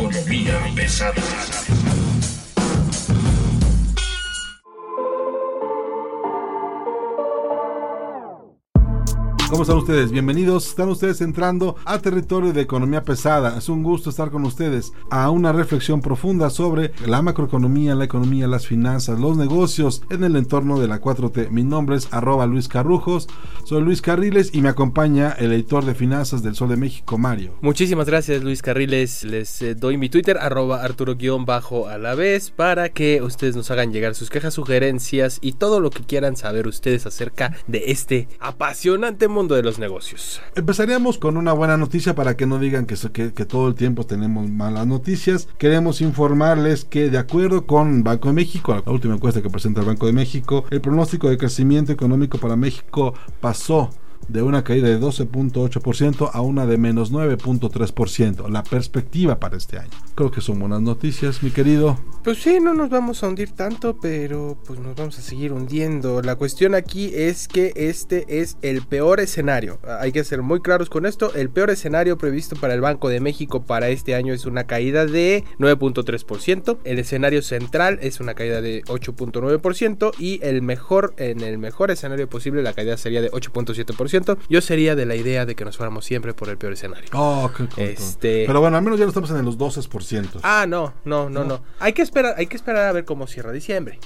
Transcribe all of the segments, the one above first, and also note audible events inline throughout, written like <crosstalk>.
Economía pesada. ¿Cómo están ustedes? Bienvenidos. Están ustedes entrando a territorio de economía pesada. Es un gusto estar con ustedes a una reflexión profunda sobre la macroeconomía, la economía, las finanzas, los negocios en el entorno de la 4T. Mi nombre es arroba Luis Carrujos. Soy Luis Carriles y me acompaña el editor de finanzas del Sol de México, Mario. Muchísimas gracias Luis Carriles. Les eh, doy mi Twitter, arroba Arturo-bajo a la vez, para que ustedes nos hagan llegar sus quejas, sugerencias y todo lo que quieran saber ustedes acerca de este apasionante mundo de los negocios. Empezaríamos con una buena noticia para que no digan que, que, que, todo el tiempo tenemos malas noticias. Queremos informarles que de acuerdo con Banco de México, la última encuesta que presenta el Banco de México, el pronóstico de crecimiento económico para México pasó de una caída de 12.8% a una de menos 9.3%. La perspectiva para este año. Creo que son buenas noticias, mi querido. Pues sí, no nos vamos a hundir tanto, pero pues nos vamos a seguir hundiendo. La cuestión aquí es que este es el peor escenario. Hay que ser muy claros con esto. El peor escenario previsto para el Banco de México para este año es una caída de 9.3%. El escenario central es una caída de 8.9% y el mejor en el mejor escenario posible la caída sería de 8.7%. Yo sería de la idea de que nos fuéramos siempre por el peor escenario. Oh, qué cool, este... Pero bueno, al menos ya no estamos en los 12%. Ah, no, no, no, no, no. Hay que esperar, hay que esperar a ver cómo cierra diciembre.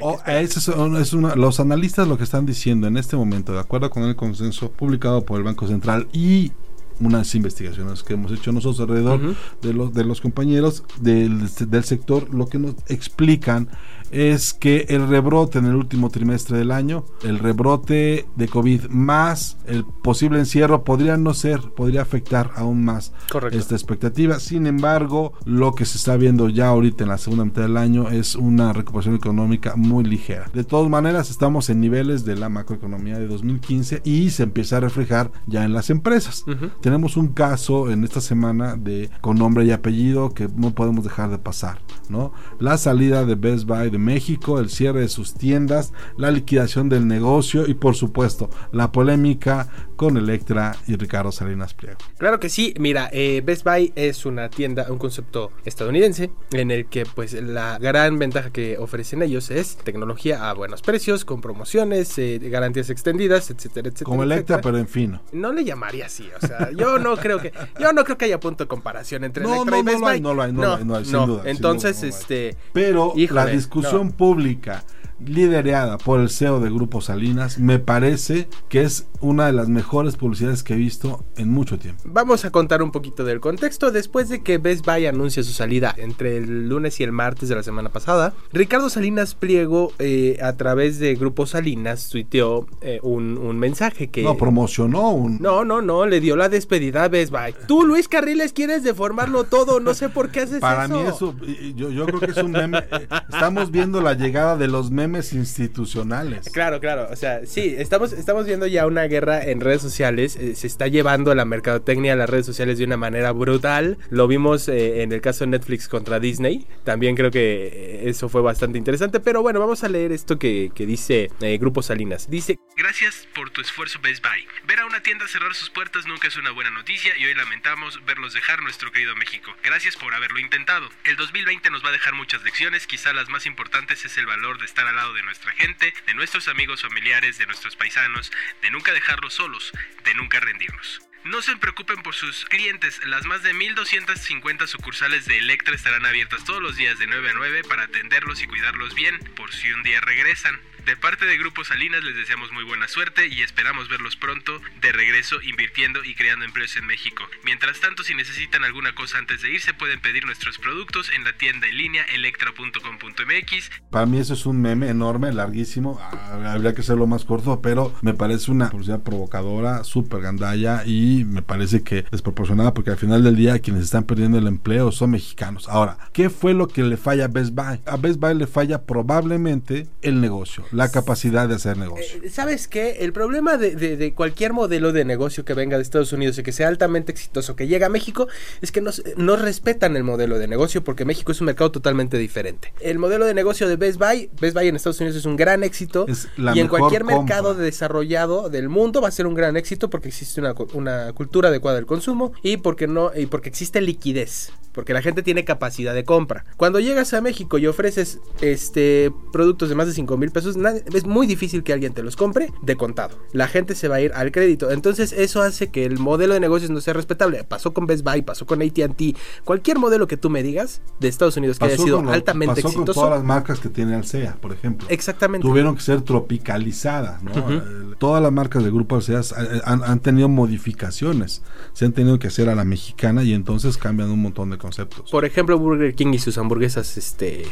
Oh, es, es una, los analistas lo que están diciendo en este momento, de acuerdo con el consenso publicado por el Banco Central y unas investigaciones que hemos hecho nosotros alrededor uh -huh. de, los, de los compañeros del, del sector, lo que nos explican es que el rebrote en el último trimestre del año, el rebrote de COVID más el posible encierro podría no ser, podría afectar aún más Correcto. esta expectativa. Sin embargo, lo que se está viendo ya ahorita en la segunda mitad del año es una recuperación económica muy ligera. De todas maneras, estamos en niveles de la macroeconomía de 2015 y se empieza a reflejar ya en las empresas. Uh -huh. Tenemos un caso en esta semana de con nombre y apellido que no podemos dejar de pasar, ¿no? La salida de Best Buy de México, el cierre de sus tiendas, la liquidación del negocio y por supuesto la polémica con Electra y Ricardo Salinas Pliego. Claro que sí, mira, eh, Best Buy es una tienda, un concepto estadounidense en el que pues la gran ventaja que ofrecen ellos es tecnología a buenos precios, con promociones, eh, garantías extendidas, etcétera, etcétera. Como Electra, etcétera. pero en fino. No le llamaría así, o sea, yo no creo que yo no creo que haya punto de comparación entre no, Electra no, y Best no lo hay, Buy. no lo hay, no, lo hay, no, hay, sin duda. Entonces, sin duda, no este pero híjole, la discusión pública liderada por el CEO de Grupo Salinas, me parece que es una de las mejores publicidades que he visto en mucho tiempo. Vamos a contar un poquito del contexto. Después de que Best Buy anuncia su salida entre el lunes y el martes de la semana pasada, Ricardo Salinas Pliego, eh, a través de Grupo Salinas, tuiteó eh, un, un, mensaje que. No, promocionó un. No, no, no, le dio la despedida a Best Buy. Tú, Luis Carriles, quieres deformarlo todo. No sé por qué haces Para eso. Para mí, eso, yo, yo creo que es un meme. Eh, estamos viendo la llegada de los memes institucionales. Claro, claro. O sea, sí, estamos, estamos viendo ya una guerra en redes sociales. Eh, se está llevando la mercadotecnia a las redes sociales de una manera brutal. Lo vimos eh, en el caso de Netflix contra Disney. También creo que eh, eso fue bastante interesante. Pero bueno, vamos a leer esto que, que dice Grupo Salinas. Dice: Gracias por tu esfuerzo, Best Buy. Ver a una tienda cerrar sus puertas nunca es una buena noticia y hoy lamentamos verlos dejar nuestro querido México. Gracias por haberlo intentado. El 2020 nos va a dejar muchas lecciones. Quizá las más importantes es el valor de estar al lado de nuestra gente, de nuestros amigos familiares, de nuestros paisanos, de nunca dejarlos solos, de nunca rendirnos. No se preocupen por sus clientes, las más de 1250 sucursales de Electra estarán abiertas todos los días de 9 a 9 para atenderlos y cuidarlos bien por si un día regresan. De parte de Grupo Salinas les deseamos muy buena suerte y esperamos verlos pronto de regreso invirtiendo y creando empleos en México. Mientras tanto, si necesitan alguna cosa antes de irse, pueden pedir nuestros productos en la tienda en línea electra.com.mx. Para mí eso es un meme enorme, larguísimo. Ah, Habría que hacerlo más corto, pero me parece una publicidad provocadora, súper gandalla y me parece que desproporcionada porque al final del día quienes están perdiendo el empleo son mexicanos. Ahora, ¿qué fue lo que le falla a Best Buy? A Best Buy le falla probablemente el negocio, la capacidad de hacer negocio. Eh, ¿Sabes qué? El problema de, de- de cualquier modelo de negocio que venga de Estados Unidos y que sea altamente exitoso, que llega a México, es que no, no respetan el modelo de negocio porque México es un mercado totalmente diferente. El modelo de negocio de Best Buy, Best Buy en Estados Unidos es un gran éxito Es la y en cualquier compra. mercado desarrollado del mundo va a ser un gran éxito porque existe una, una cultura adecuada del consumo y porque no y porque existe liquidez. Porque la gente tiene capacidad de compra. Cuando llegas a México y ofreces este productos de más de 5 mil pesos, nadie- es muy difícil que alguien te los compre de contado. La gente se va a ir al crédito. Entonces, eso hace que el modelo de negocios no sea respetable. Pasó con Best Buy, pasó con ATT. Cualquier modelo que tú me digas de Estados Unidos que haya sido con lo- altamente pasó con exitoso. todas las marcas que tiene Alsea, por ejemplo. Exactamente. Tuvieron que ser tropicalizadas, ¿no? Eh, Todas las marcas del grupo Alsea eh, han, han tenido modificaciones, se han tenido que hacer a la mexicana y entonces cambian un montón de conceptos. Por ejemplo, Burger King y sus hamburguesas este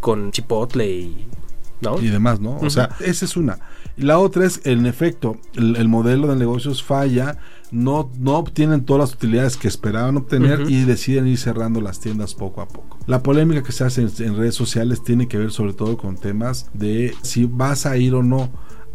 con chipotle y ¿no? y demás, ¿no? O sea, esa es una. Y la otra es, en efecto, el, el modelo de negocios falla, no, no obtienen todas las utilidades que esperaban obtener y deciden ir cerrando las tiendas poco a poco. La polémica que se hace en, en redes sociales tiene que ver sobre todo con temas de si vas a ir o no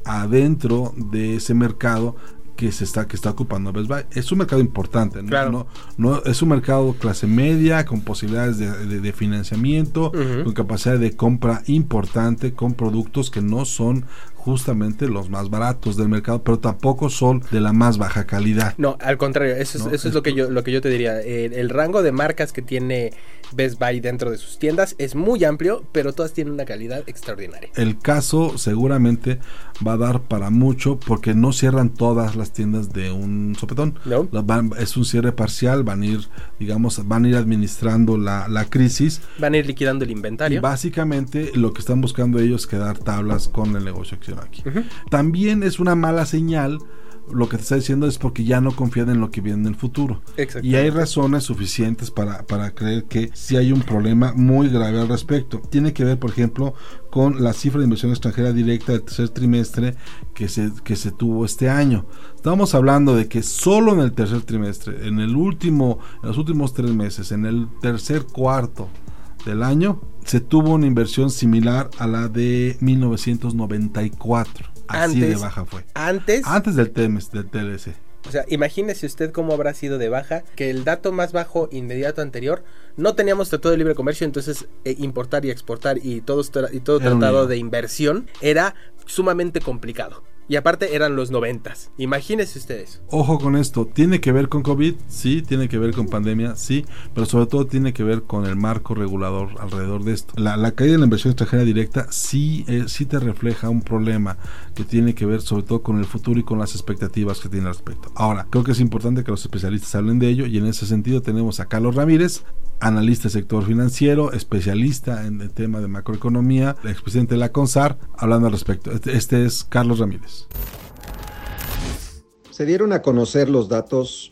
adentro de ese mercado que se está que está ocupando Best Buy. Es un mercado importante, ¿no? Claro. No, no- es un mercado clase media con posibilidades de, de- de financiamiento, con capacidad de compra importante, con productos que no son justamente los más baratos del mercado, pero tampoco son de la más baja calidad. No, al contrario, eso es, No, eso es lo que yo lo que yo te diría. El, el rango de marcas que tiene Best Buy dentro de sus tiendas es muy amplio, pero todas tienen una calidad extraordinaria. El caso seguramente va a dar para mucho porque no cierran todas las tiendas de un sopetón. No. Van- es un cierre parcial, van a ir, digamos, van a ir administrando la, la crisis Van a ir liquidando el y inventario. básicamente lo que están buscando ellos es quedar tablas con el negocio que aquí. También es una mala señal. Lo que te está diciendo es porque ya no confían en lo que viene en el futuro. Y hay razones suficientes para, para creer que sí hay un problema muy grave al respecto. Tiene que ver, por ejemplo, con la cifra de inversión extranjera directa del tercer trimestre que se, que se tuvo este año. Estamos hablando de que solo en el tercer trimestre, en el último, en los últimos tres meses, en el tercer cuarto del año, se tuvo una inversión similar a la de 1994. Así de baja fue. Antes, Antes del, TMS, del TLC. o sea, imagínese usted cómo habrá sido de baja, que el dato más bajo inmediato anterior, no teníamos tratado de libre comercio, entonces eh, importar y exportar y todo, y todo tratado de inversión era sumamente complicado. Y aparte eran los noventas. Imagínense ustedes. Ojo con esto, tiene que ver con COVID, sí, tiene que ver con pandemia, sí, pero sobre todo tiene que ver con el marco regulador alrededor de esto. La, caída de la inversión extranjera directa sí, eh, sí te refleja un problema que tiene que ver sobre todo con el futuro y con las expectativas que tiene al respecto. Ahora, creo que es importante que los especialistas hablen de ello y en ese sentido tenemos a Carlos Ramírez, analista del sector financiero, especialista en el tema de macroeconomía, expresidente de la CONSAR, hablando al respecto. Este, este es Carlos Ramírez. Se dieron a conocer los datos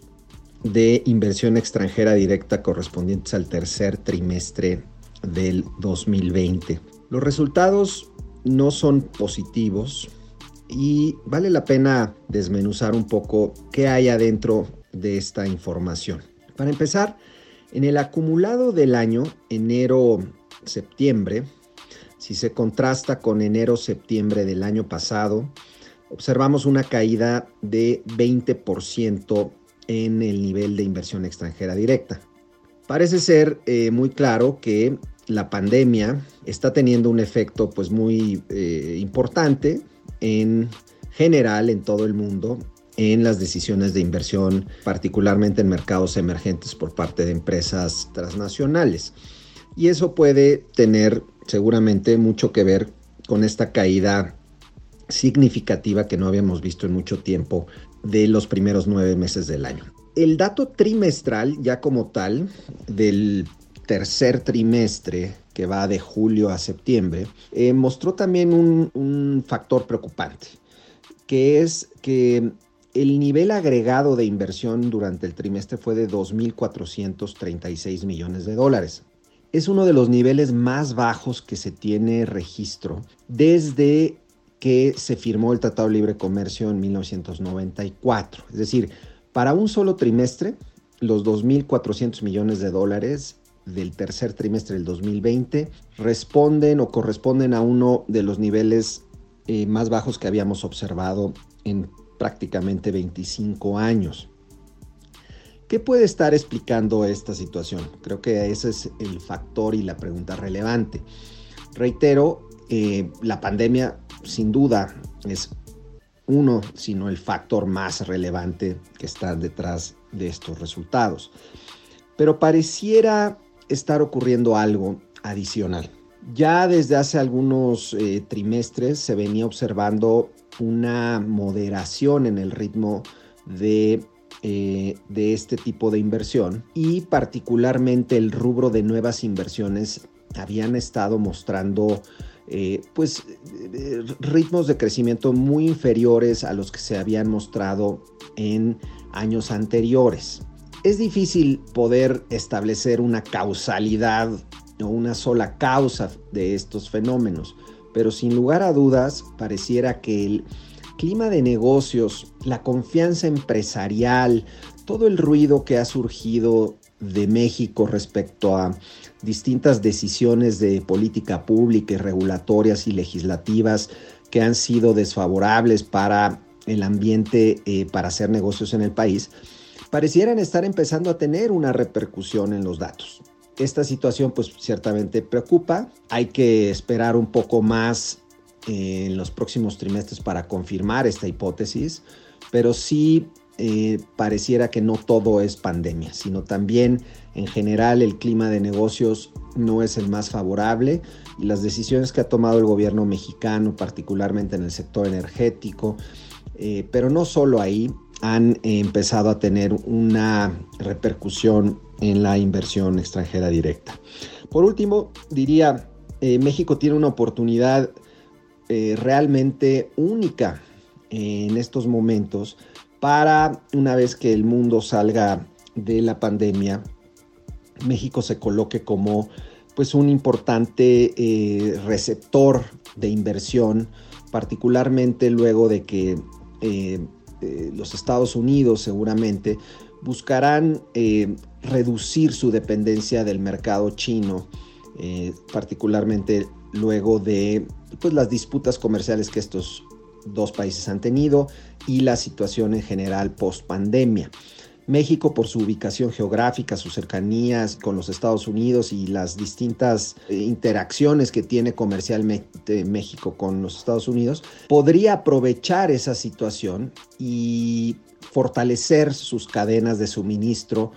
de inversión extranjera directa correspondientes al tercer trimestre del 2020. Los resultados no son positivos y vale la pena desmenuzar un poco qué hay adentro de esta información. Para empezar, en el acumulado del año, enero-septiembre, si se contrasta con enero-septiembre del año pasado, observamos una caída de 20% en el nivel de inversión extranjera directa. Parece ser eh, muy claro que la pandemia está teniendo un efecto pues muy eh, importante en general en todo el mundo en las decisiones de inversión, particularmente en mercados emergentes por parte de empresas transnacionales. Y eso puede tener seguramente mucho que ver con esta caída significativa que no habíamos visto en mucho tiempo de los primeros nueve meses del año. El dato trimestral, ya como tal, del tercer trimestre que va de julio a septiembre, eh, mostró también un, un factor preocupante, que es que el nivel agregado de inversión durante el trimestre fue de 2.436 millones de dólares. Es uno de los niveles más bajos que se tiene registro desde que se firmó el Tratado de Libre Comercio en 1994. Es decir, para un solo trimestre, los 2.400 millones de dólares del tercer trimestre del 2020 responden o corresponden a uno de los niveles eh, más bajos que habíamos observado en prácticamente 25 años. ¿Qué puede estar explicando esta situación? Creo que ese es el factor y la pregunta relevante. Reitero, eh, la pandemia sin duda es uno, sino el factor más relevante que está detrás de estos resultados. Pero pareciera estar ocurriendo algo adicional. Ya desde hace algunos eh, trimestres se venía observando una moderación en el ritmo de, eh, de este tipo de inversión y particularmente el rubro de nuevas inversiones habían estado mostrando eh, pues ritmos de crecimiento muy inferiores a los que se habían mostrado en años anteriores. Es difícil poder establecer una causalidad o una sola causa de estos fenómenos, pero sin lugar a dudas pareciera que el clima de negocios, la confianza empresarial, todo el ruido que ha surgido de México respecto a distintas decisiones de política pública, regulatorias y legislativas que han sido desfavorables para el ambiente eh, para hacer negocios en el país, parecieran estar empezando a tener una repercusión en los datos. Esta situación pues ciertamente preocupa, hay que esperar un poco más eh, en los próximos trimestres para confirmar esta hipótesis, pero sí eh, pareciera que no todo es pandemia, sino también en general el clima de negocios no es el más favorable y las decisiones que ha tomado el gobierno mexicano, particularmente en el sector energético, eh, pero no solo ahí, han empezado a tener una repercusión en la inversión extranjera directa. Por último, diría, eh, México tiene una oportunidad eh, realmente única en estos momentos para, una vez que el mundo salga de la pandemia, México se coloque como pues un importante eh, receptor de inversión, particularmente luego de que los Estados Unidos seguramente buscarán eh, reducir su dependencia del mercado chino, eh, particularmente luego de pues, las disputas comerciales que estos dos países han tenido y la situación en general post pandemia. México por su ubicación geográfica, sus cercanías con los Estados Unidos y las distintas eh, interacciones que tiene comercialmente México con los Estados Unidos, podría aprovechar esa situación y fortalecer sus cadenas de suministro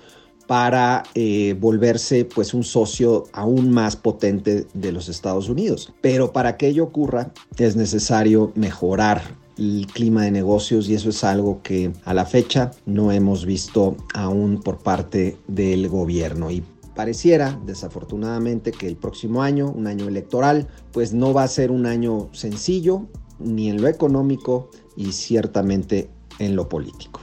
para eh, volverse pues un socio aún más potente de los Estados Unidos. Pero para que ello ocurra es necesario mejorar el clima de negocios y eso es algo que a la fecha no hemos visto aún por parte del gobierno y pareciera desafortunadamente que el próximo año, un año electoral, pues no va a ser un año sencillo ni en lo económico y ciertamente en lo político.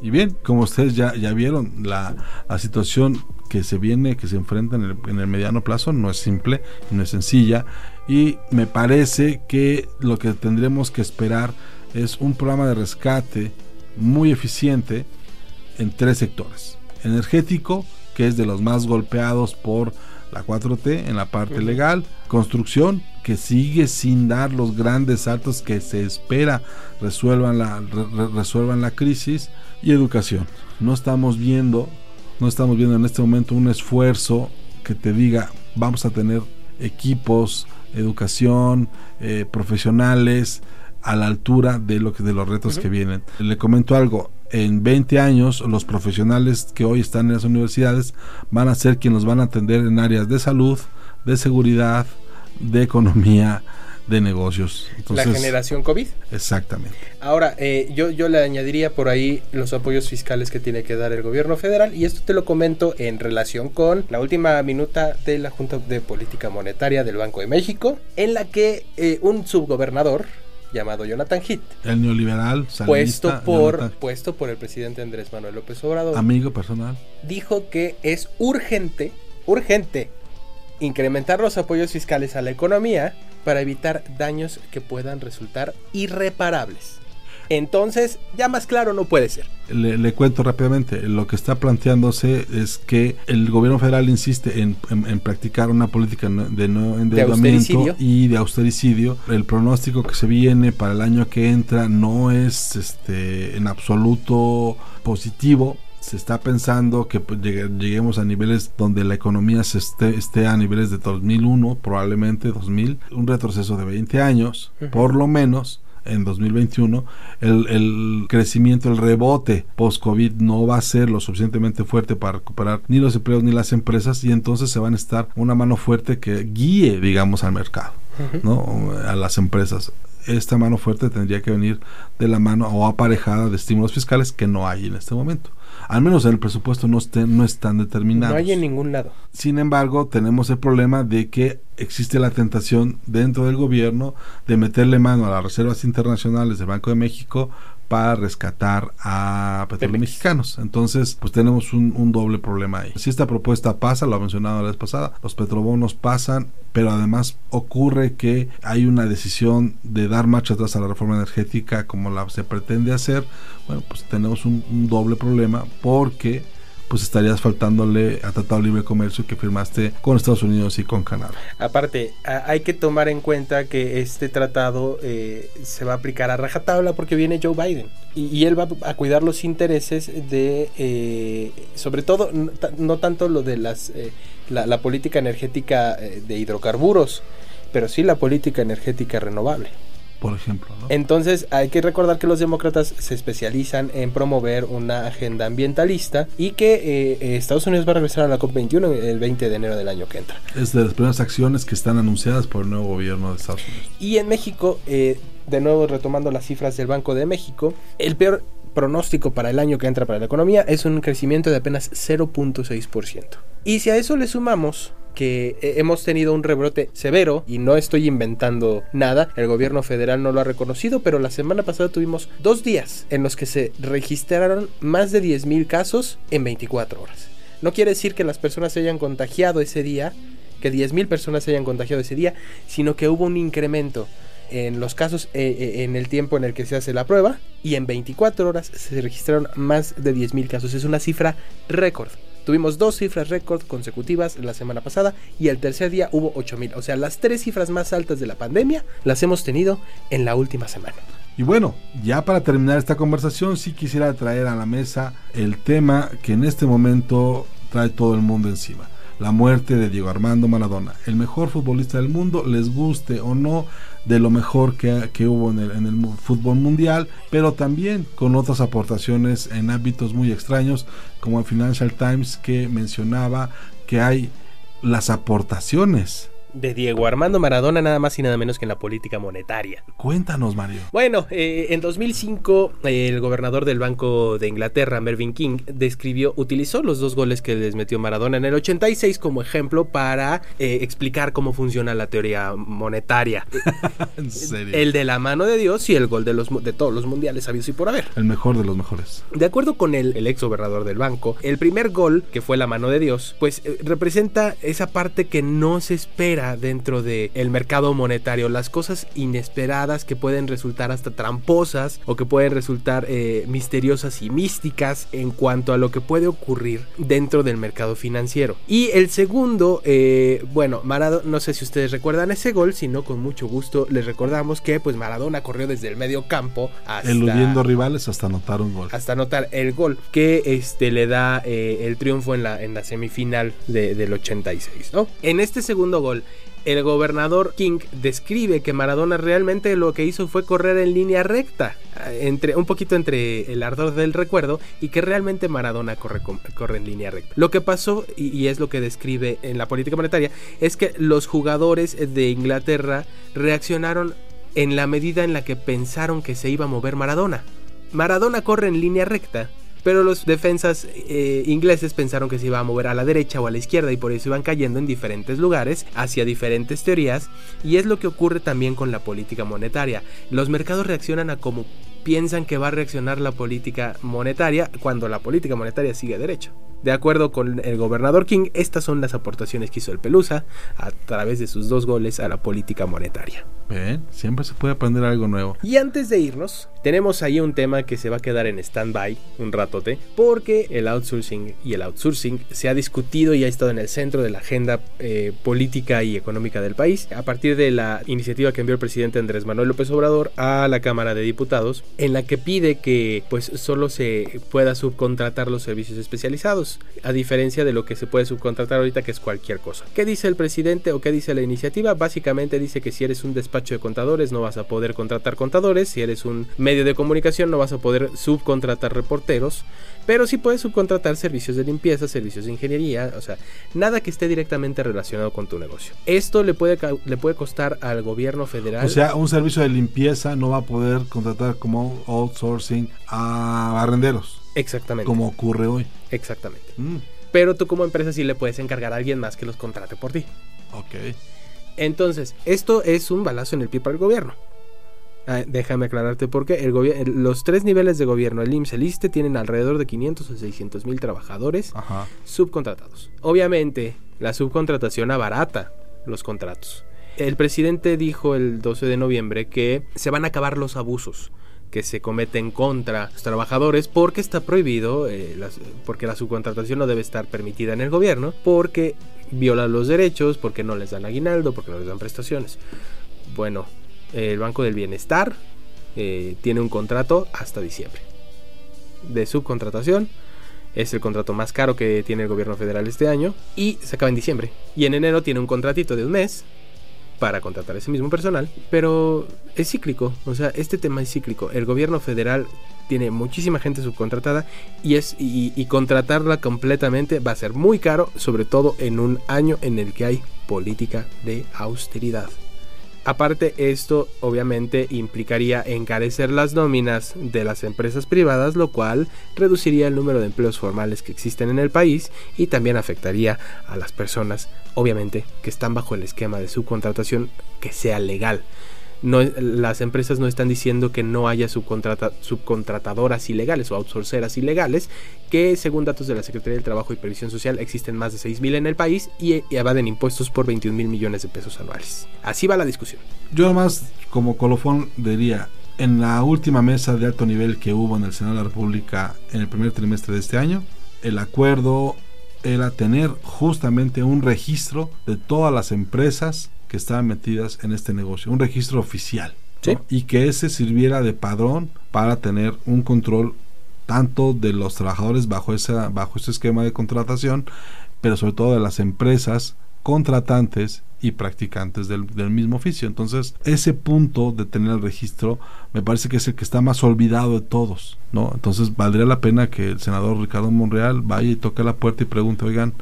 Y bien, como ustedes ya, ya vieron, la, situación que se viene, que se enfrenta en el, en el, mediano plazo no es simple, no es sencilla. Y me parece que lo que tendremos que esperar es un programa de rescate muy eficiente en tres sectores. Energético, que es de los más golpeados por la 4T en la parte legal, construcción, que sigue sin dar los grandes saltos que se espera resuelvan la, resuelvan la crisis, y educación. No estamos viendo, no estamos viendo en este momento un esfuerzo que te diga vamos a tener equipos, educación, eh, profesionales a la altura de lo que de los retos que vienen. Le comento algo, en 20 años los profesionales que hoy están en las universidades van a ser quienes nos van a atender en áreas de salud, de seguridad, de economía, de negocios. Entonces, la generación COVID. Exactamente. Ahora, eh, yo, yo le añadiría por ahí los apoyos fiscales que tiene que dar el gobierno federal y esto te lo comento en relación con la última minuta de la Junta de Política Monetaria del Banco de México, en la que eh, un subgobernador llamado Jonathan Heath, El neoliberal, puesto por, Jonathan, puesto por el presidente Andrés Manuel López Obrador, amigo personal. dijo que es urgente, urgente, incrementar los apoyos fiscales a la economía para evitar daños que puedan resultar irreparables. Entonces, ya más claro no puede ser. Le, le cuento rápidamente, lo que está planteándose es que el gobierno federal insiste en, en- en practicar una política de no endeudamiento y de austericidio. El pronóstico que se viene para el año que entra no es este, en absoluto positivo. Se está pensando que pues, llegue- lleguemos a niveles donde la economía se esté, esté a niveles de 2001, probablemente 2000, un retroceso de 20 años, por lo menos en 2021, el, el crecimiento, el rebote post-COVID no va a ser lo suficientemente fuerte para recuperar ni los empleos ni las empresas y entonces se van a estar una mano fuerte que guíe, digamos, al mercado, ¿no? A las empresas. Esta mano fuerte tendría que venir de la mano o aparejada de estímulos fiscales que no hay en este momento. Al menos en el presupuesto no, estén, no están determinados. No hay en ningún lado. Sin embargo, tenemos el problema de que existe la tentación dentro del gobierno de meterle mano a las reservas internacionales del Banco de México para rescatar a petróleos mexicanos. Entonces, pues tenemos un, un doble problema ahí. Si esta propuesta pasa, lo ha mencionado la vez pasada, los petrobonos pasan, pero además ocurre que hay una decisión de dar marcha atrás a la reforma energética como la se pretende hacer. Bueno, pues tenemos un, un doble problema porque pues estarías faltándole a Tratado de Libre Comercio que firmaste con Estados Unidos y con Canadá. Aparte, hay que tomar en cuenta que este tratado eh, se va a aplicar a rajatabla porque viene Joe Biden. Y, él va a cuidar los intereses de, eh, sobre todo, no tanto lo de las, eh, la, la política energética eh, de hidrocarburos, pero sí la política energética renovable. Por ejemplo, ¿no? Entonces hay que recordar que los demócratas se especializan en promover una agenda ambientalista y que eh, Estados Unidos va a regresar a la COP21 el 20 de enero del año que entra. Es de las primeras acciones que están anunciadas por el nuevo gobierno de Estados Unidos. Y en México, eh, de nuevo retomando las cifras del Banco de México, el peor pronóstico para el año que entra para la economía es un crecimiento de apenas 0.6%. Y si a eso le sumamos que hemos tenido un rebrote severo y no estoy inventando nada, el gobierno federal no lo ha reconocido, pero la semana pasada tuvimos dos días en los que se registraron más de 10.000 casos en 24 horas. No quiere decir que las personas se hayan contagiado ese día, que 10.000 personas se hayan contagiado ese día, sino que hubo un incremento en los casos eh, eh, en el tiempo en el que se hace la prueba y en 24 horas se registraron más de 10.000 casos. Es una cifra récord. Tuvimos dos cifras récord consecutivas la semana pasada y el tercer día hubo 8.000. O sea, las tres cifras más altas de la pandemia las hemos tenido en la última semana. Y bueno, ya para terminar esta conversación, sí quisiera traer a la mesa el tema que en este momento trae todo el mundo encima. La muerte de Diego Armando Maradona, el mejor futbolista del mundo, les guste o no, de lo mejor que, que hubo en el, en el fútbol mundial, pero también con otras aportaciones en ámbitos muy extraños, como el Financial Times que mencionaba que hay las aportaciones. De Diego Armando Maradona nada más y nada menos que en la política monetaria. Cuéntanos, Mario. Bueno, eh, en 2005 eh, el gobernador del Banco de Inglaterra, Mervyn King, describió, utilizó los dos goles que les metió Maradona en el 86 como ejemplo para eh, explicar cómo funciona la teoría monetaria. <laughs> En serio. El de la mano de Dios y el gol de, los, de todos los mundiales habidos y por haber. el mejor de los mejores. De acuerdo con el, el ex gobernador del banco, el primer gol, que fue la mano de Dios, pues eh, representa esa parte que no se espera dentro del mercado monetario, las cosas inesperadas que pueden resultar hasta tramposas o que pueden resultar eh, misteriosas y místicas en cuanto a lo que puede ocurrir dentro del mercado financiero. Y el segundo, eh, bueno, Maradona, no sé si ustedes recuerdan ese gol, si no, con mucho gusto les recordamos que pues Maradona corrió desde el medio campo hasta Eludiendo rivales hasta anotar un gol. hasta anotar el gol que este le da eh, el triunfo en la, en la semifinal de- del 86, ¿no? En este segundo gol, el gobernador King describe que Maradona realmente lo que hizo fue correr en línea recta, entre, un poquito entre el ardor del recuerdo y que realmente Maradona corre, corre en línea recta. Lo que pasó, y, y es lo que describe en la política monetaria, es que los jugadores de Inglaterra reaccionaron en la medida en la que pensaron que se iba a mover Maradona. Maradona corre en línea recta, pero los defensas eh, ingleses pensaron que se iba a mover a la derecha o a la izquierda y por eso iban cayendo en diferentes lugares hacia diferentes teorías y es lo que ocurre también con la política monetaria. Los mercados reaccionan a como piensan que va a reaccionar la política monetaria cuando la política monetaria sigue derecho. De acuerdo con el gobernador King, estas son las aportaciones que hizo el Pelusa a través de sus dos goles a la política monetaria. Bien, siempre se puede aprender algo nuevo. Y antes de irnos, tenemos ahí un tema que se va a quedar en stand-by un ratote, porque el outsourcing y el outsourcing se ha discutido y ha estado en el centro de la agenda eh, política y económica del país a partir de la iniciativa que envió el presidente Andrés Manuel López Obrador a la Cámara de Diputados, en la que pide que pues solo se pueda subcontratar los servicios especializados, a diferencia de lo que se puede subcontratar ahorita que es cualquier cosa. ¿Qué dice el presidente o qué dice la iniciativa? Básicamente dice que si eres un despacho de contadores no vas a poder contratar contadores, si eres un medio de comunicación no vas a poder subcontratar reporteros, pero sí puedes subcontratar servicios de limpieza, servicios de ingeniería, o sea, nada que esté directamente relacionado con tu negocio. Esto le puede, le puede costar al gobierno federal. O sea, un servicio de limpieza no va a poder contratar como outsourcing a barrenderos. Exactamente. Como ocurre hoy. Exactamente. Mm. Pero tú como empresa sí le puedes encargar a alguien más que los contrate por ti. Ok. Entonces, esto es un balazo en el pie para el gobierno. Ah, déjame aclararte por qué. El los tres niveles de gobierno, el IMSS, el ISTE, tienen alrededor de 500 o 600 mil trabajadores subcontratados. Obviamente, la subcontratación abarata los contratos. El presidente dijo el 12 de noviembre que se van a acabar los abusos que se cometen contra los trabajadores porque está prohibido, eh, porque la subcontratación no debe estar permitida en el gobierno, porque viola los derechos, porque no les dan aguinaldo, porque no les dan prestaciones. Bueno, el Banco del Bienestar eh, tiene un contrato hasta diciembre de subcontratación. Es el contrato más caro que tiene el gobierno federal este año y se acaba en diciembre. Y en enero tiene un contratito de un mes para contratar ese mismo personal, pero es cíclico, o sea, este tema es cíclico. El gobierno federal tiene muchísima gente subcontratada y es y, contratarla completamente va a ser muy caro, sobre todo en un año en el que hay política de austeridad. Aparte, esto obviamente implicaría encarecer las nóminas de las empresas privadas, lo cual reduciría el número de empleos formales que existen en el país y también afectaría a las personas, obviamente, que están bajo el esquema de subcontratación que sea legal no, las empresas no están diciendo que no haya subcontratadoras ilegales o outsourceras ilegales, que según datos de la Secretaría del Trabajo y Previsión Social existen más de 6 mil en el país y, evaden impuestos por 21 mil millones de pesos anuales. Así va la discusión. Yo además, como colofón, diría, en la última mesa de alto nivel que hubo en el Senado de la República en el primer trimestre de este año, el acuerdo era tener justamente un registro de todas las empresas que estaban metidas en este negocio, un registro oficial. Y que ese sirviera de padrón para tener un control tanto de los trabajadores bajo, esa, bajo ese esquema de contratación, pero sobre todo de las empresas contratantes y practicantes del, del, mismo oficio. Entonces, ese punto de tener el registro me parece que es el que está más olvidado de todos, ¿no? Entonces, valdría la pena que el senador Ricardo Monreal vaya y toque la puerta y pregunte, oigan,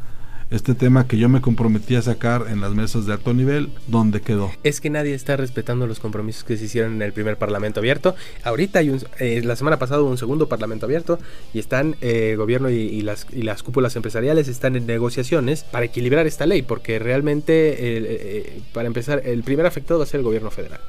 este tema que yo me comprometí a sacar en las mesas de alto nivel, ¿dónde quedó? Es que nadie está respetando los compromisos que se hicieron en el primer Parlamento abierto. Ahorita hay un, eh, la semana pasada hubo un segundo Parlamento abierto y están eh, el gobierno y, las, y las cúpulas empresariales están en negociaciones para equilibrar esta ley, porque realmente, eh, para empezar, el primer afectado va a ser el gobierno federal.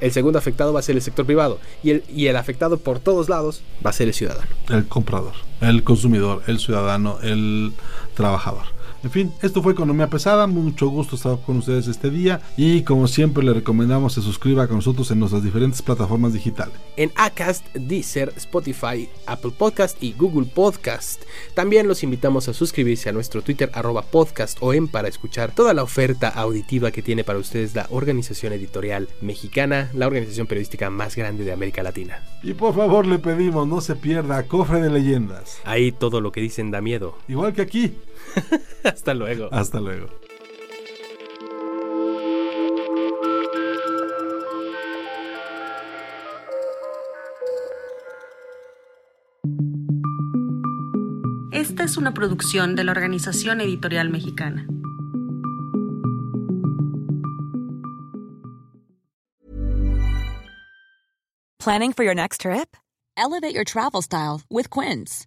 El segundo afectado va a ser el sector privado. Y el, y el afectado por todos lados va a ser el ciudadano. El comprador, el consumidor, el ciudadano, el trabajador. En fin, esto fue Economía Pesada. Mucho gusto estar con ustedes este día. Y como siempre, le recomendamos se suscriba con nosotros en nuestras diferentes plataformas digitales: en Acast, Deezer, Spotify, Apple Podcast y Google Podcast. También los invitamos a suscribirse a nuestro Twitter, arroba podcast o en para escuchar toda la oferta auditiva que tiene para ustedes la organización editorial mexicana, la organización periodística más grande de América Latina. Y por favor, le pedimos, no se pierda Cofre de Leyendas. Ahí todo lo que dicen da miedo. Igual que aquí. <laughs> Hasta luego. Hasta luego. Esta es una producción de la Organización Editorial Mexicana. Planning for your next trip? Elevate your travel style with Quince.